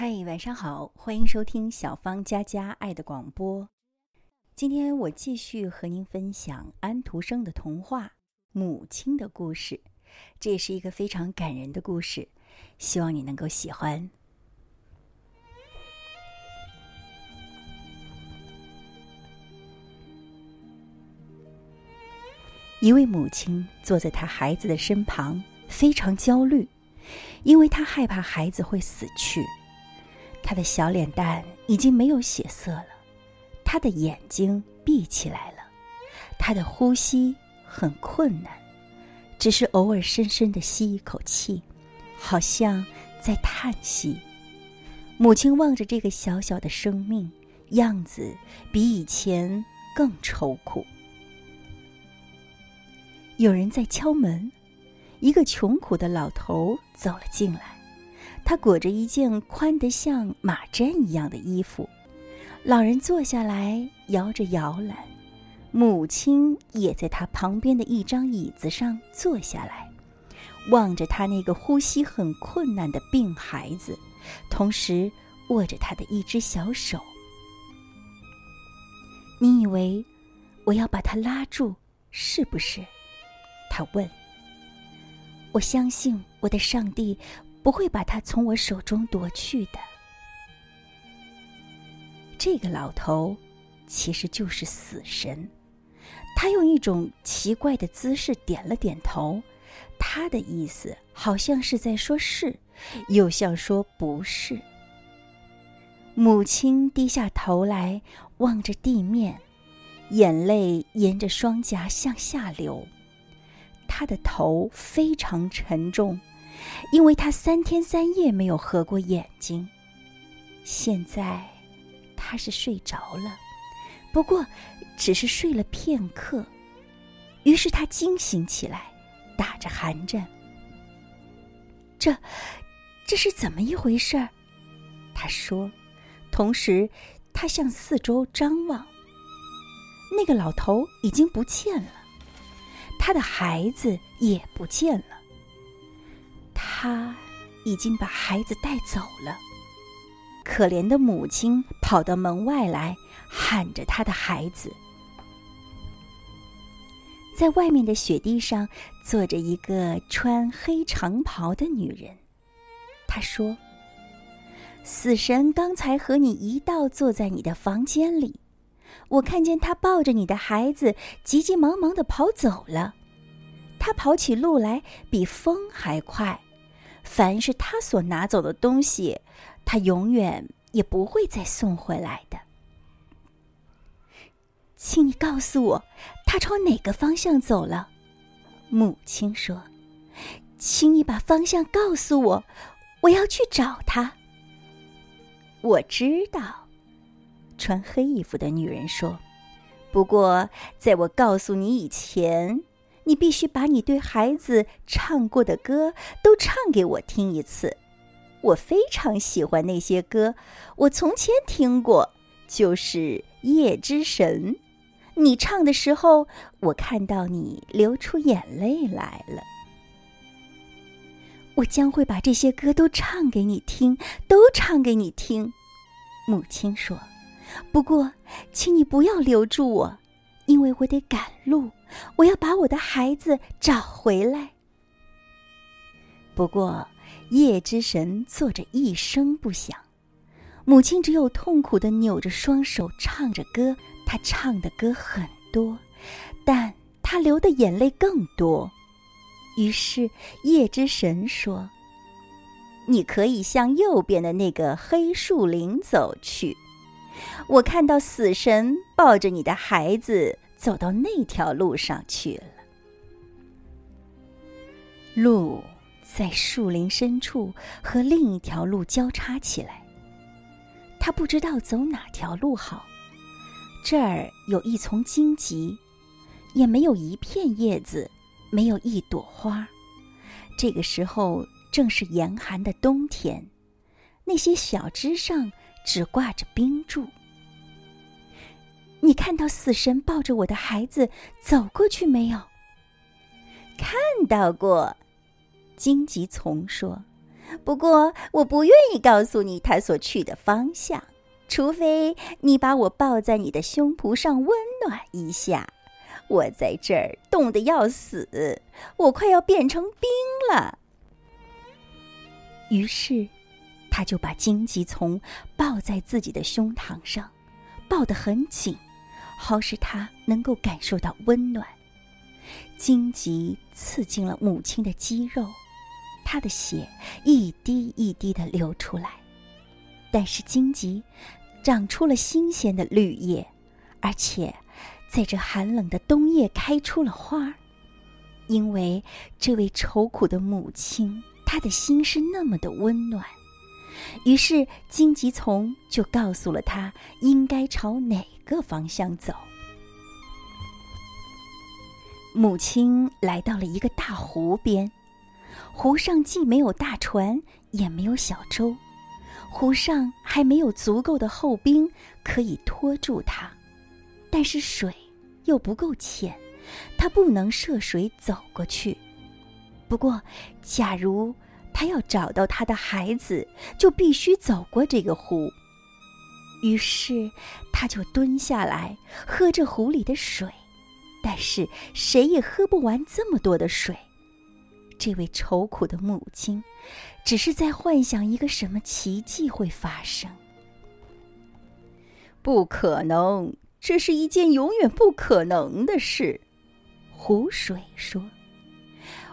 嗨，晚上好，欢迎收听小芳家家爱的广播。今天我继续和您分享安徒生的童话《母亲的故事》，这也是一个非常感人的故事，希望你能够喜欢。一位母亲坐在她孩子的身旁，非常焦虑，因为她害怕孩子会死去。他的小脸蛋已经没有血色了，他的眼睛闭起来了，他的呼吸很困难，只是偶尔深深的吸一口气，好像在叹息。母亲望着这个小小的生命，样子比以前更愁苦。有人在敲门，一个穷苦的老头走了进来。他裹着一件宽得像马毡一样的衣服，老人坐下来摇着摇篮，母亲也在他旁边的一张椅子上坐下来，望着他那个呼吸很困难的病孩子，同时握着他的一只小手。你以为我要把他拉住，是不是？他问。我相信我的上帝。不会把他从我手中夺去的。这个老头其实就是死神，他用一种奇怪的姿势点了点头，他的意思好像是在说是，又像说不是。母亲低下头来望着地面，眼泪沿着双颊向下流，她的头非常沉重。因为他三天三夜没有合过眼睛，现在他是睡着了，不过只是睡了片刻。于是他惊醒起来，打着寒战。这，这是怎么一回事儿？他说，同时他向四周张望。那个老头已经不见了，他的孩子也不见了。他已经把孩子带走了。可怜的母亲跑到门外来，喊着他的孩子。在外面的雪地上坐着一个穿黑长袍的女人。她说：“死神刚才和你一道坐在你的房间里，我看见他抱着你的孩子，急急忙忙的跑走了。他跑起路来比风还快。”凡是他所拿走的东西，他永远也不会再送回来的。请你告诉我，他朝哪个方向走了？母亲说：“请你把方向告诉我，我要去找他。”我知道，穿黑衣服的女人说：“不过，在我告诉你以前。”你必须把你对孩子唱过的歌都唱给我听一次，我非常喜欢那些歌，我从前听过，就是《夜之神》。你唱的时候，我看到你流出眼泪来了。我将会把这些歌都唱给你听，都唱给你听。母亲说：“不过，请你不要留住我。”因为我得赶路，我要把我的孩子找回来。不过，夜之神坐着一声不响，母亲只有痛苦的扭着双手唱着歌。她唱的歌很多，但她流的眼泪更多。于是，夜之神说：“你可以向右边的那个黑树林走去。”我看到死神抱着你的孩子走到那条路上去了。路在树林深处和另一条路交叉起来。他不知道走哪条路好。这儿有一丛荆棘，也没有一片叶子，没有一朵花。这个时候正是严寒的冬天，那些小枝上。只挂着冰柱。你看到死神抱着我的孩子走过去没有？看到过，荆棘丛说：“不过我不愿意告诉你他所去的方向，除非你把我抱在你的胸脯上温暖一下。我在这儿冻得要死，我快要变成冰了。于是，他就把荆棘丛抱在自己的胸膛上，抱得很紧，好使他能够感受到温暖。荆棘刺进了母亲的肌肉，她的血一滴一滴的流出来。但是荆棘长出了新鲜的绿叶，而且在这寒冷的冬夜开出了花儿。因为这位愁苦的母亲，她的心是那么的温暖，于是荆棘丛就告诉了他应该朝哪个方向走。母亲来到了一个大湖边，湖上既没有大船，也没有小舟，湖上还没有足够的厚冰可以拖住它，但是水又不够浅，它不能涉水走过去。不过，假如他要找到他的孩子，就必须走过这个湖。于是，他就蹲下来喝着湖里的水。但是谁也喝不完这么多的水。这位愁苦的母亲，只是在幻想一个什么奇迹会发生。不可能，这是一件永远不可能的事。湖水说：“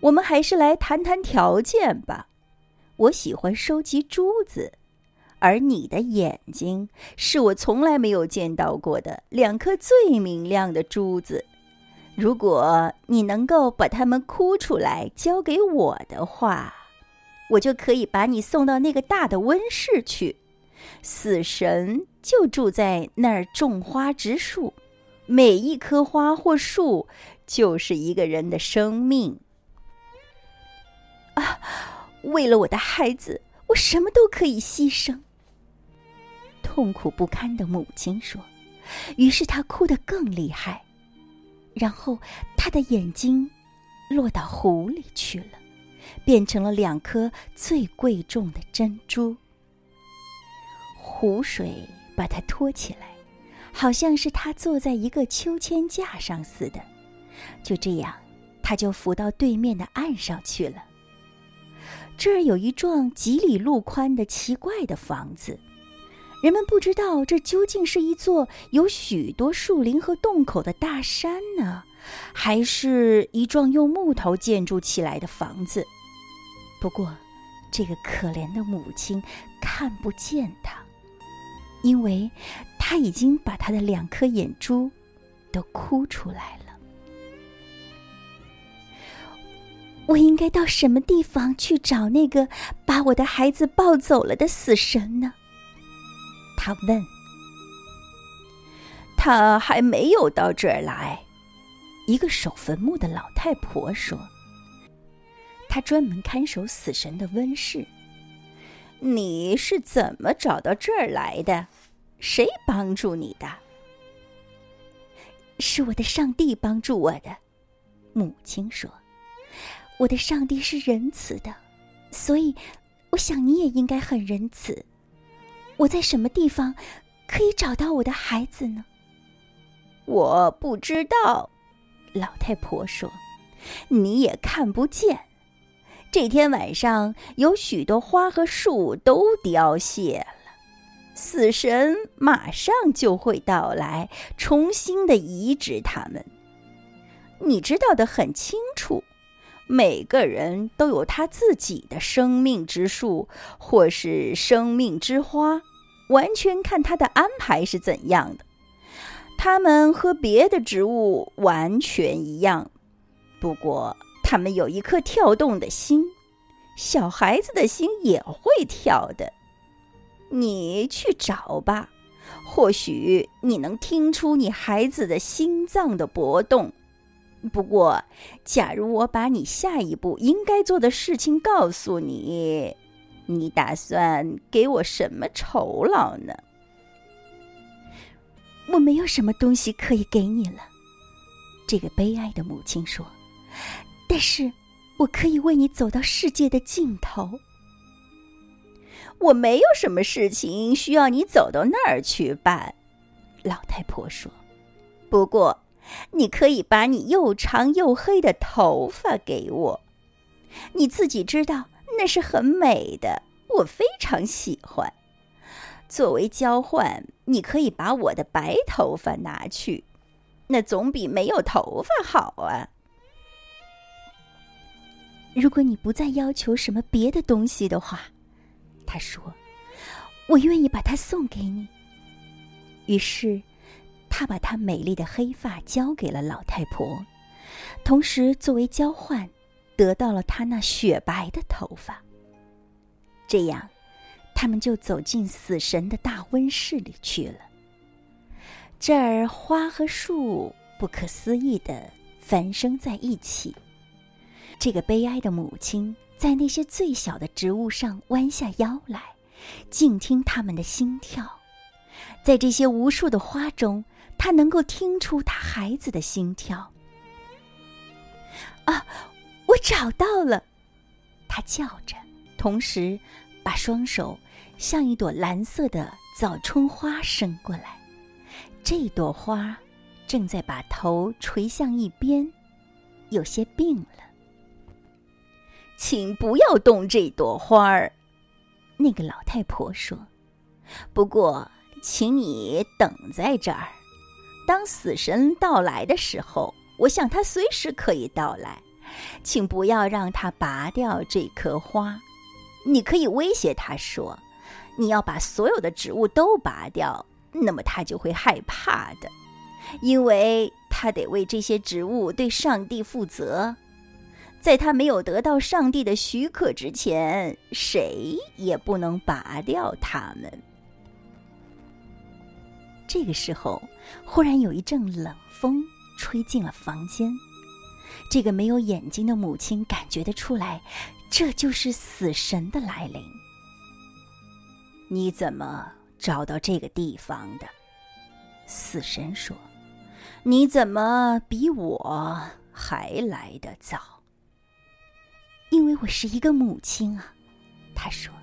我们还是来谈谈条件吧。我喜欢收集珠子，而你的眼睛是我从来没有见到过的两颗最明亮的珠子。”如果你能够把它们哭出来交给我的话，我就可以把你送到那个大的温室去。死神就住在那儿，种花植树，每一棵花或树就是一个人的生命。啊，为了我的孩子，我什么都可以牺牲。痛苦不堪的母亲说，于是她哭得更厉害。然后，他的眼睛落到湖里去了，变成了两颗最贵重的珍珠。湖水把他托起来，好像是他坐在一个秋千架上似的。就这样，他就浮到对面的岸上去了。这儿有一幢几里路宽的奇怪的房子。人们不知道这究竟是一座有许多树林和洞口的大山呢，还是一幢用木头建筑起来的房子。不过，这个可怜的母亲看不见它，因为她已经把她的两颗眼珠都哭出来了。我应该到什么地方去找那个把我的孩子抱走了的死神呢？他问：“他还没有到这儿来。”一个守坟墓的老太婆说：“他专门看守死神的温室。”你是怎么找到这儿来的？谁帮助你的？是我的上帝帮助我的。母亲说：“我的上帝是仁慈的，所以我想你也应该很仁慈。”我在什么地方可以找到我的孩子呢？我不知道，老太婆说：“你也看不见。这天晚上有许多花和树都凋谢了，死神马上就会到来，重新的移植它们。你知道的很清楚，每个人都有他自己的生命之树，或是生命之花。”完全看他的安排是怎样的。它们和别的植物完全一样，不过它们有一颗跳动的心，小孩子的心也会跳的。你去找吧，或许你能听出你孩子的心脏的搏动。不过，假如我把你下一步应该做的事情告诉你。你打算给我什么酬劳呢？我没有什么东西可以给你了，这个悲哀的母亲说。但是，我可以为你走到世界的尽头。我没有什么事情需要你走到那儿去办。”老太婆说：“不过，你可以把你又长又黑的头发给我，你自己知道那是很美的，我非常喜欢。作为交换，你可以把我的白头发拿去，那总比没有头发好啊。如果你不再要求什么别的东西的话，他说，我愿意把它送给你。”于是，他把他美丽的黑发交给了老太婆，同时作为交换，得到了他那雪白的头发。这样，他们就走进死神的大温室里去了。这儿花和树不可思议的繁生在一起。这个悲哀的母亲在那些最小的植物上弯下腰来，静听他们的心跳。在这些无数的花中，他能够听出他孩子的心跳。啊，我找到了！他叫着，同时把双手像一朵蓝色的早春花伸过来。这朵花正在把头垂向一边，有些病了。请不要动这朵花儿，那个老太婆说。不过。请你等在这儿，当死神到来的时候，我想他随时可以到来。请不要让他拔掉这棵花。你可以威胁他说：“你要把所有的植物都拔掉。”那么他就会害怕的，因为他得为这些植物对上帝负责。在他没有得到上帝的许可之前，谁也不能拔掉它们。这个时候，忽然有一阵冷风吹进了房间。这个没有眼睛的母亲感觉得出来，这就是死神的来临。你怎么找到这个地方的？死神说：“你怎么比我还来得早？”因为我是一个母亲啊，他说。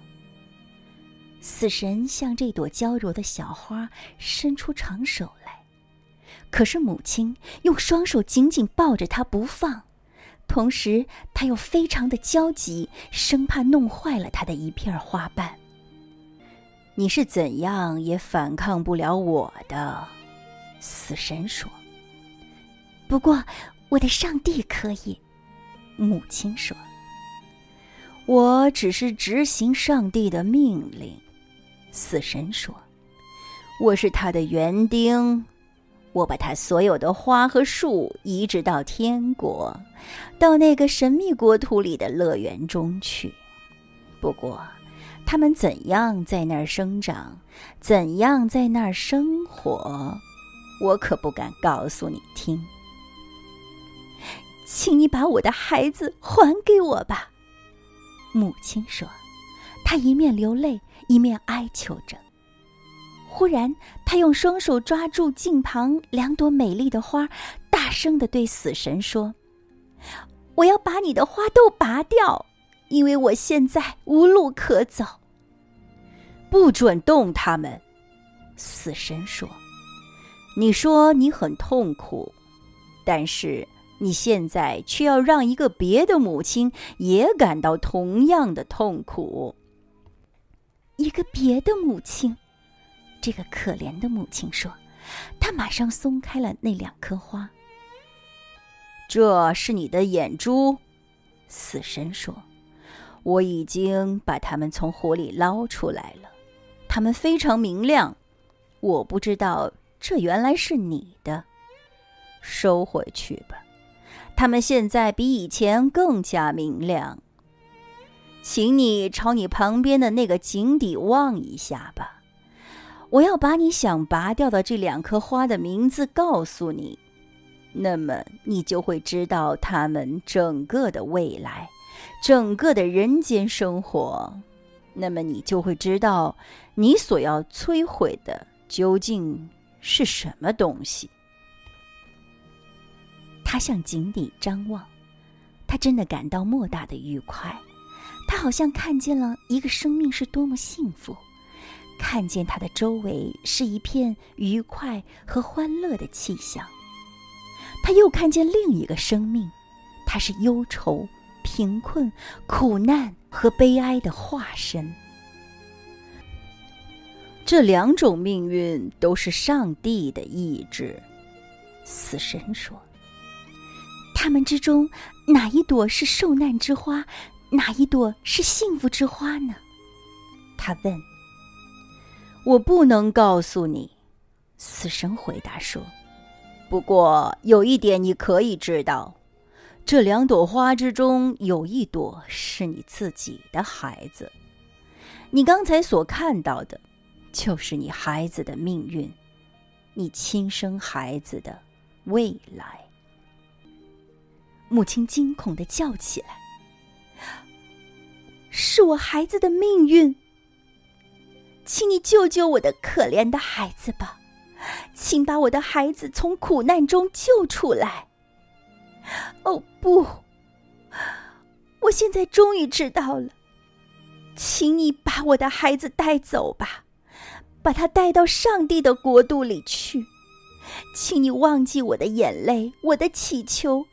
死神向这朵娇柔的小花伸出长手来，可是母亲用双手紧紧抱着它不放，同时他又非常的焦急，生怕弄坏了他的一片花瓣。你是怎样也反抗不了我的，死神说。不过我的上帝可以，母亲说。我只是执行上帝的命令。死神说：“我是他的园丁，我把他所有的花和树移植到天国，到那个神秘国土里的乐园中去。不过，他们怎样在那儿生长，怎样在那儿生活，我可不敢告诉你听。请你把我的孩子还给我吧。”母亲说，她一面流泪。一面哀求着。忽然，他用双手抓住镜旁两朵美丽的花，大声的对死神说：“我要把你的花都拔掉，因为我现在无路可走。不准动他们。”死神说：“你说你很痛苦，但是你现在却要让一个别的母亲也感到同样的痛苦。”一个别的母亲，这个可怜的母亲说：“她马上松开了那两颗花。这是你的眼珠。”死神说：“我已经把它们从火里捞出来了，它们非常明亮。我不知道这原来是你的，收回去吧。它们现在比以前更加明亮。”请你朝你旁边的那个井底望一下吧，我要把你想拔掉的这两棵花的名字告诉你，那么你就会知道它们整个的未来，整个的人间生活，那么你就会知道你所要摧毁的究竟是什么东西。他向井底张望，他真的感到莫大的愉快。他好像看见了一个生命是多么幸福，看见他的周围是一片愉快和欢乐的气象。他又看见另一个生命，他是忧愁、贫困、苦难和悲哀的化身。这两种命运都是上帝的意志，死神说。他们之中，哪一朵是受难之花，哪一朵是幸福之花呢？他问。我不能告诉你，死神回答说。不过有一点你可以知道，这两朵花之中有一朵是你自己的孩子，你刚才所看到的。就是你孩子的命运，你亲生孩子的未来。母亲惊恐的叫起来：“是我孩子的命运，请你救救我的可怜的孩子吧，请把我的孩子从苦难中救出来。”哦不，我现在终于知道了，请你把我的孩子带走吧。把他带到上帝的国度里去，请你忘记我的眼泪，我的祈求，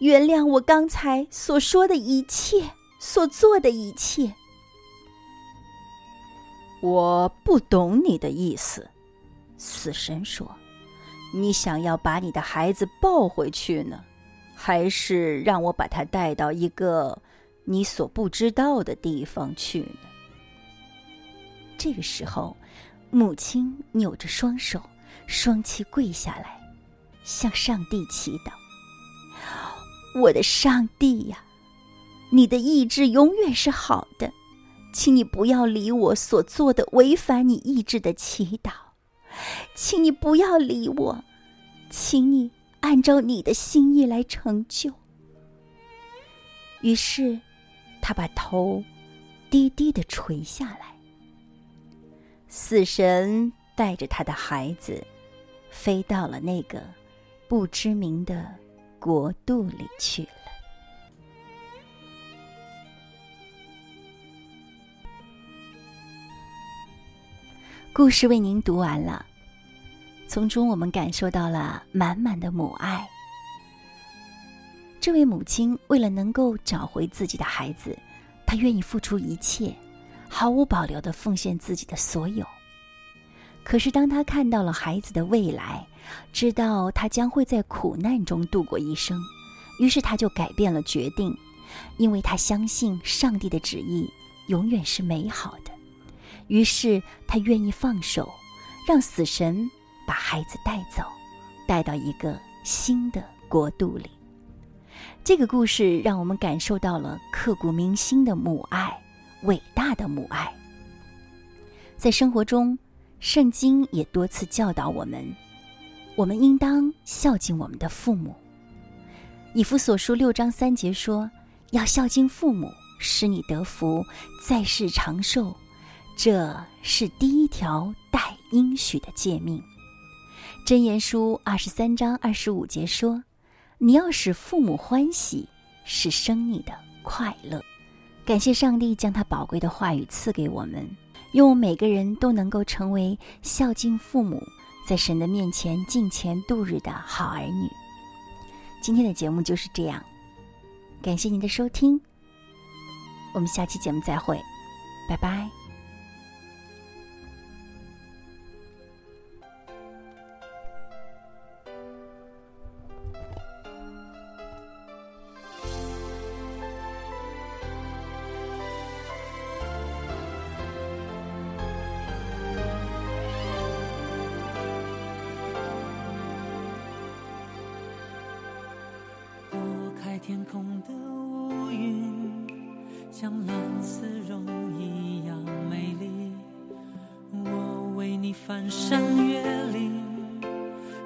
原谅我刚才所说的一切，所做的一切。我不懂你的意思，死神说：“你想要把你的孩子抱回去呢，还是让我把他带到一个你所不知道的地方去呢？”这个时候。母亲扭着双手，双膝跪下来，向上帝祈祷：“我的上帝呀，你的意志永远是好的，请你不要理我所做的违反你意志的祈祷，请你不要理我，请你按照你的心意来成就。”于是，他把头低低的垂下来。死神带着他的孩子，飞到了那个不知名的国度里去了。故事为您读完了，从中我们感受到了满满的母爱。这位母亲为了能够找回自己的孩子，她愿意付出一切。毫无保留的奉献自己的所有。可是，当他看到了孩子的未来，知道他将会在苦难中度过一生，于是他就改变了决定，因为他相信上帝的旨意永远是美好的。于是，他愿意放手，让死神把孩子带走，带到一个新的国度里。这个故事让我们感受到了刻骨铭心的母爱。伟大的母爱，在生活中，圣经也多次教导我们，我们应当孝敬我们的父母。以弗所书六章三节说：“要孝敬父母，使你得福，在世长寿。”这是第一条带应许的诫命。箴言书二十三章二十五节说：“你要使父母欢喜，是生你的快乐。”感谢上帝将他宝贵的话语赐给我们，愿我们每个人都能够成为孝敬父母，在神的面前敬虔度日的好儿女。今天的节目就是这样，感谢您的收听，我们下期节目再会，拜拜。像蓝丝绒一样美丽，我为你翻山越岭，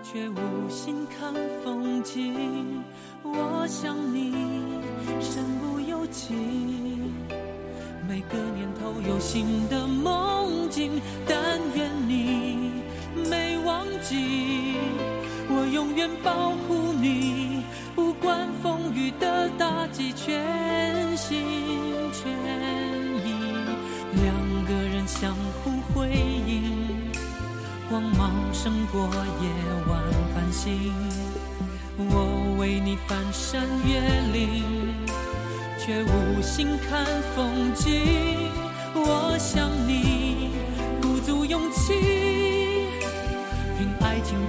却无心看风景。我想你身不由己，每个念头有新的永远保护你，不管风。雨的打击全心全意，两个人相互辉映，光芒胜过夜晚繁星。我为你翻山越岭，却无心看风景。我想你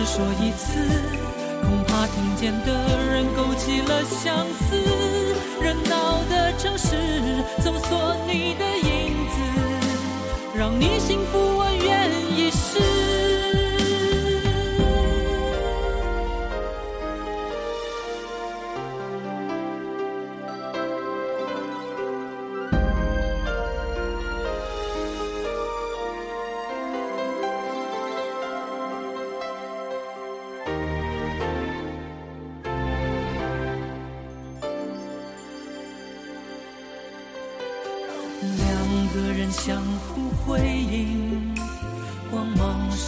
只说一次，恐怕听见的人勾起了相思。热闹的城市，搜索你的影子，让你幸福，我愿意试。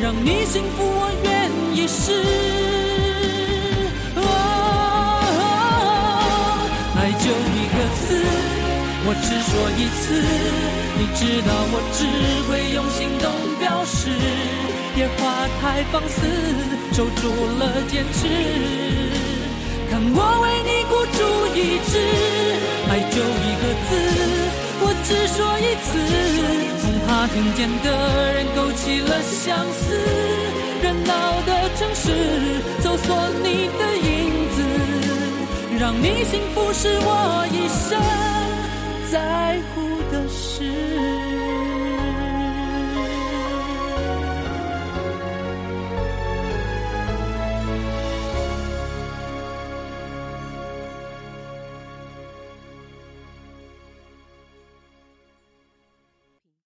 让你幸福，我愿意试。爱就一个字，我只说一次。你知道我只会用行动表示，野花太放肆，守住了坚持。看我为你孤注一掷，爱就一个字，我只说一次。恐怕听见的人勾起了相思，热闹的城市，搜索你的影子。让你幸福是我一生在乎的事。